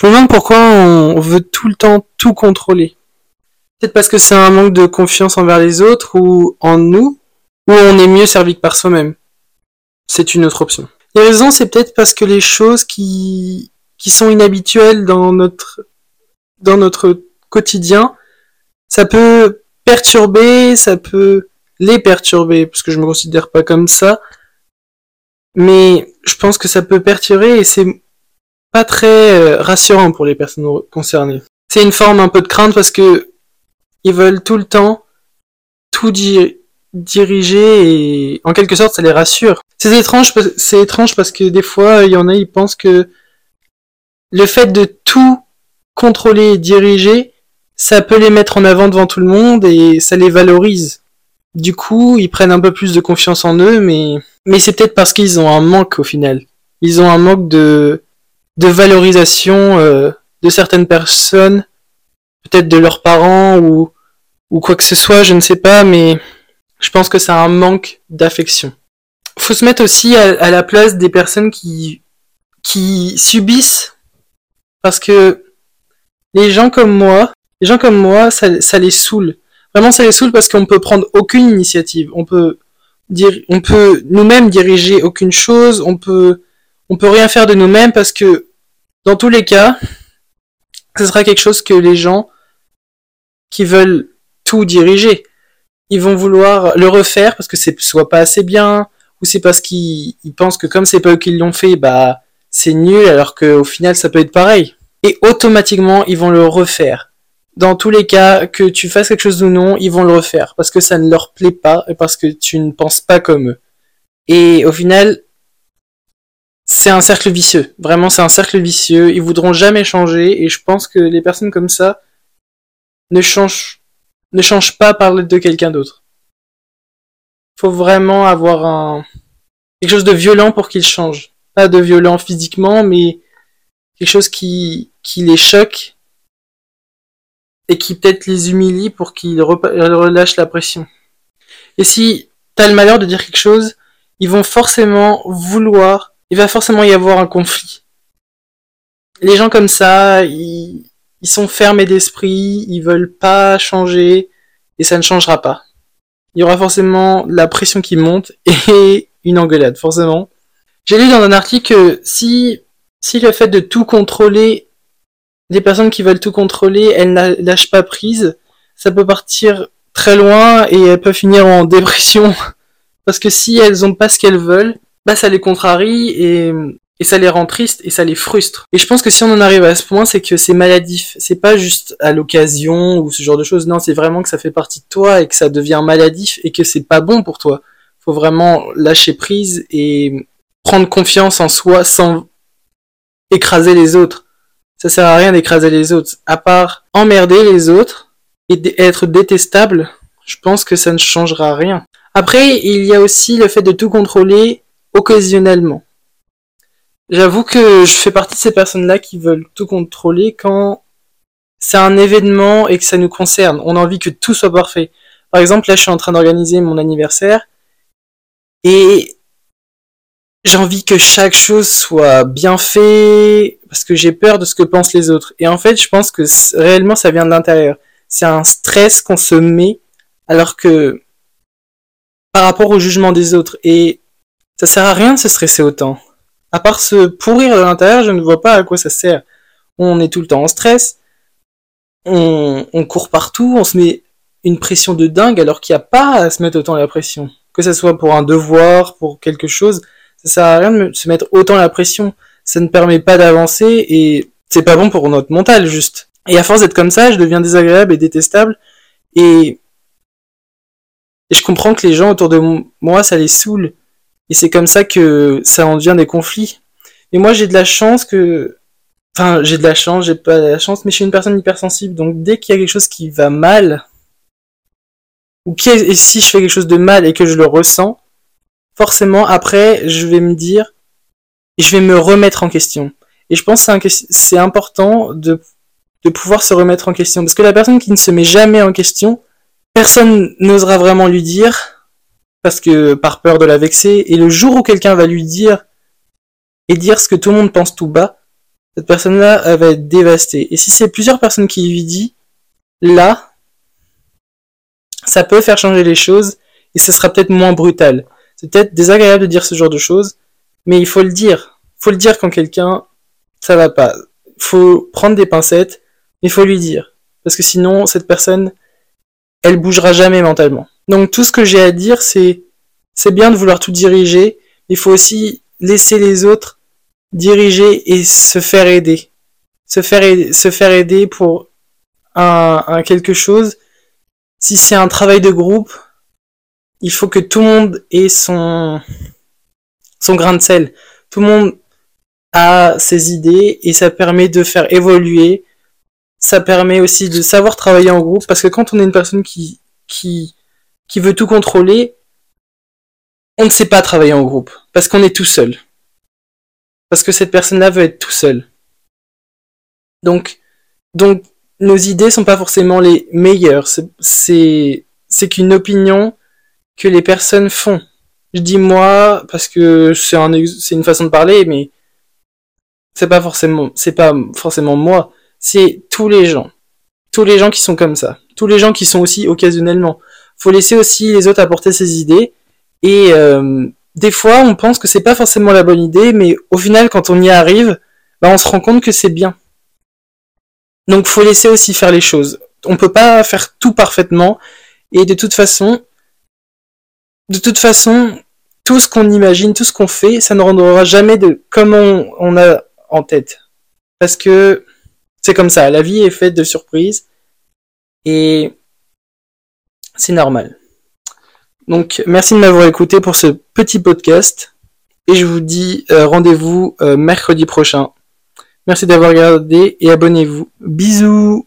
Je me demande pourquoi on veut tout le temps tout contrôler. Peut-être parce que c'est un manque de confiance envers les autres ou en nous, ou on est mieux servi que par soi-même. C'est une autre option. Les raisons, c'est peut-être parce que les choses qui, qui sont inhabituelles dans notre, dans notre quotidien, ça peut perturber, ça peut les perturber, parce que je me considère pas comme ça, mais je pense que ça peut perturber et c'est pas très euh, rassurant pour les personnes concernées. C'est une forme un peu de crainte parce que ils veulent tout le temps tout diriger et en quelque sorte ça les rassure. C'est étrange, c'est étrange parce que des fois il y en a ils pensent que le fait de tout contrôler et diriger, ça peut les mettre en avant devant tout le monde et ça les valorise. Du coup, ils prennent un peu plus de confiance en eux, mais mais c'est peut-être parce qu'ils ont un manque au final. Ils ont un manque de de valorisation euh, de certaines personnes, peut-être de leurs parents ou, ou quoi que ce soit, je ne sais pas, mais je pense que c'est un manque d'affection. Faut se mettre aussi à, la place des personnes qui, qui subissent, parce que les gens comme moi, les gens comme moi, ça, ça les saoule. Vraiment, ça les saoule parce qu'on peut prendre aucune initiative. On peut on peut nous-mêmes diriger aucune chose. On peut, on peut rien faire de nous-mêmes parce que dans tous les cas, ce sera quelque chose que les gens qui veulent tout diriger, ils vont vouloir le refaire parce que c'est soit pas assez bien, ou c'est parce qu'ils pensent que comme c'est pas eux qui l'ont fait, bah c'est nul, alors qu'au final ça peut être pareil. Et automatiquement ils vont le refaire. Dans tous les cas, que tu fasses quelque chose ou non, ils vont le refaire parce que ça ne leur plaît pas et parce que tu ne penses pas comme eux. Et au final, c'est un cercle vicieux. Vraiment, c'est un cercle vicieux. Ils voudront jamais changer et je pense que les personnes comme ça ne changent, ne changent pas par l'aide de quelqu'un d'autre. Faut vraiment avoir un, quelque chose de violent pour qu'ils changent. Pas de violent physiquement, mais quelque chose qui, qui les choque et qui peut-être les humilie pour qu'ils relâchent la pression. Et si t'as le malheur de dire quelque chose, ils vont forcément vouloir il va forcément y avoir un conflit. Les gens comme ça, ils, sont fermés d'esprit, ils veulent pas changer, et ça ne changera pas. Il y aura forcément la pression qui monte et une engueulade, forcément. J'ai lu dans un article que si, si le fait de tout contrôler, des personnes qui veulent tout contrôler, elles ne lâchent pas prise, ça peut partir très loin et elles peuvent finir en dépression. Parce que si elles ont pas ce qu'elles veulent, bah ça les contrarie et, et ça les rend tristes et ça les frustre. Et je pense que si on en arrive à ce point, c'est que c'est maladif. C'est pas juste à l'occasion ou ce genre de choses. Non, c'est vraiment que ça fait partie de toi et que ça devient maladif et que c'est pas bon pour toi. Faut vraiment lâcher prise et prendre confiance en soi sans écraser les autres. Ça sert à rien d'écraser les autres. À part emmerder les autres et être détestable, je pense que ça ne changera rien. Après, il y a aussi le fait de tout contrôler occasionnellement. J'avoue que je fais partie de ces personnes-là qui veulent tout contrôler quand c'est un événement et que ça nous concerne. On a envie que tout soit parfait. Par exemple, là, je suis en train d'organiser mon anniversaire et j'ai envie que chaque chose soit bien fait parce que j'ai peur de ce que pensent les autres. Et en fait, je pense que réellement, ça vient de l'intérieur. C'est un stress qu'on se met alors que par rapport au jugement des autres. Et ça sert à rien de se stresser autant. À part se pourrir de l'intérieur, je ne vois pas à quoi ça sert. On est tout le temps en stress, on, court partout, on se met une pression de dingue alors qu'il n'y a pas à se mettre autant la pression. Que ce soit pour un devoir, pour quelque chose, ça sert à rien de se mettre autant la pression. Ça ne permet pas d'avancer et c'est pas bon pour notre mental juste. Et à force d'être comme ça, je deviens désagréable et détestable et, et je comprends que les gens autour de moi, ça les saoule. Et c'est comme ça que ça en devient des conflits. Et moi, j'ai de la chance que, enfin, j'ai de la chance, j'ai pas de la chance, mais je suis une personne hypersensible. Donc, dès qu'il y a quelque chose qui va mal, ou qui et si je fais quelque chose de mal et que je le ressens, forcément, après, je vais me dire, et je vais me remettre en question. Et je pense que c'est important de, de pouvoir se remettre en question. Parce que la personne qui ne se met jamais en question, personne n'osera vraiment lui dire, parce que par peur de la vexer, et le jour où quelqu'un va lui dire et dire ce que tout le monde pense tout bas, cette personne-là, elle va être dévastée. Et si c'est plusieurs personnes qui lui disent, là, ça peut faire changer les choses et ce sera peut-être moins brutal. C'est peut-être désagréable de dire ce genre de choses, mais il faut le dire. Faut le dire quand quelqu'un, ça va pas. Faut prendre des pincettes, mais faut lui dire. Parce que sinon, cette personne, elle bougera jamais mentalement. Donc tout ce que j'ai à dire, c'est, c'est bien de vouloir tout diriger, il faut aussi laisser les autres diriger et se faire aider. Se faire aider, pour un, quelque chose. Si c'est un travail de groupe, il faut que tout le monde ait son, son grain de sel. Tout le monde a ses idées et ça permet de faire évoluer. Ça permet aussi de savoir travailler en groupe parce que quand on est une personne qui, qui veut tout contrôler, on ne sait pas travailler en groupe parce qu'on est tout seul. Parce que cette personne-là veut être tout seul. Donc, donc, nos idées sont pas forcément les meilleures. C'est, qu'une opinion que les personnes font. Je dis moi parce que c'est un, une façon de parler, mais c'est pas forcément, c'est pas forcément moi. C'est tous les gens. Tous les gens qui sont comme ça. Tous les gens qui sont aussi occasionnellement. Faut laisser aussi les autres apporter ses idées. Et euh, des fois, on pense que c'est pas forcément la bonne idée, mais au final, quand on y arrive, bah, on se rend compte que c'est bien. Donc, faut laisser aussi faire les choses. On peut pas faire tout parfaitement. Et de toute façon, de toute façon, tout ce qu'on imagine, tout ce qu'on fait, ça ne rendra jamais de comme on, a en tête. Parce que c'est comme ça, la vie est faite de surprises et c'est normal. Donc merci de m'avoir écouté pour ce petit podcast et je vous dis euh, rendez-vous euh, mercredi prochain. Merci d'avoir regardé et abonnez-vous. Bisous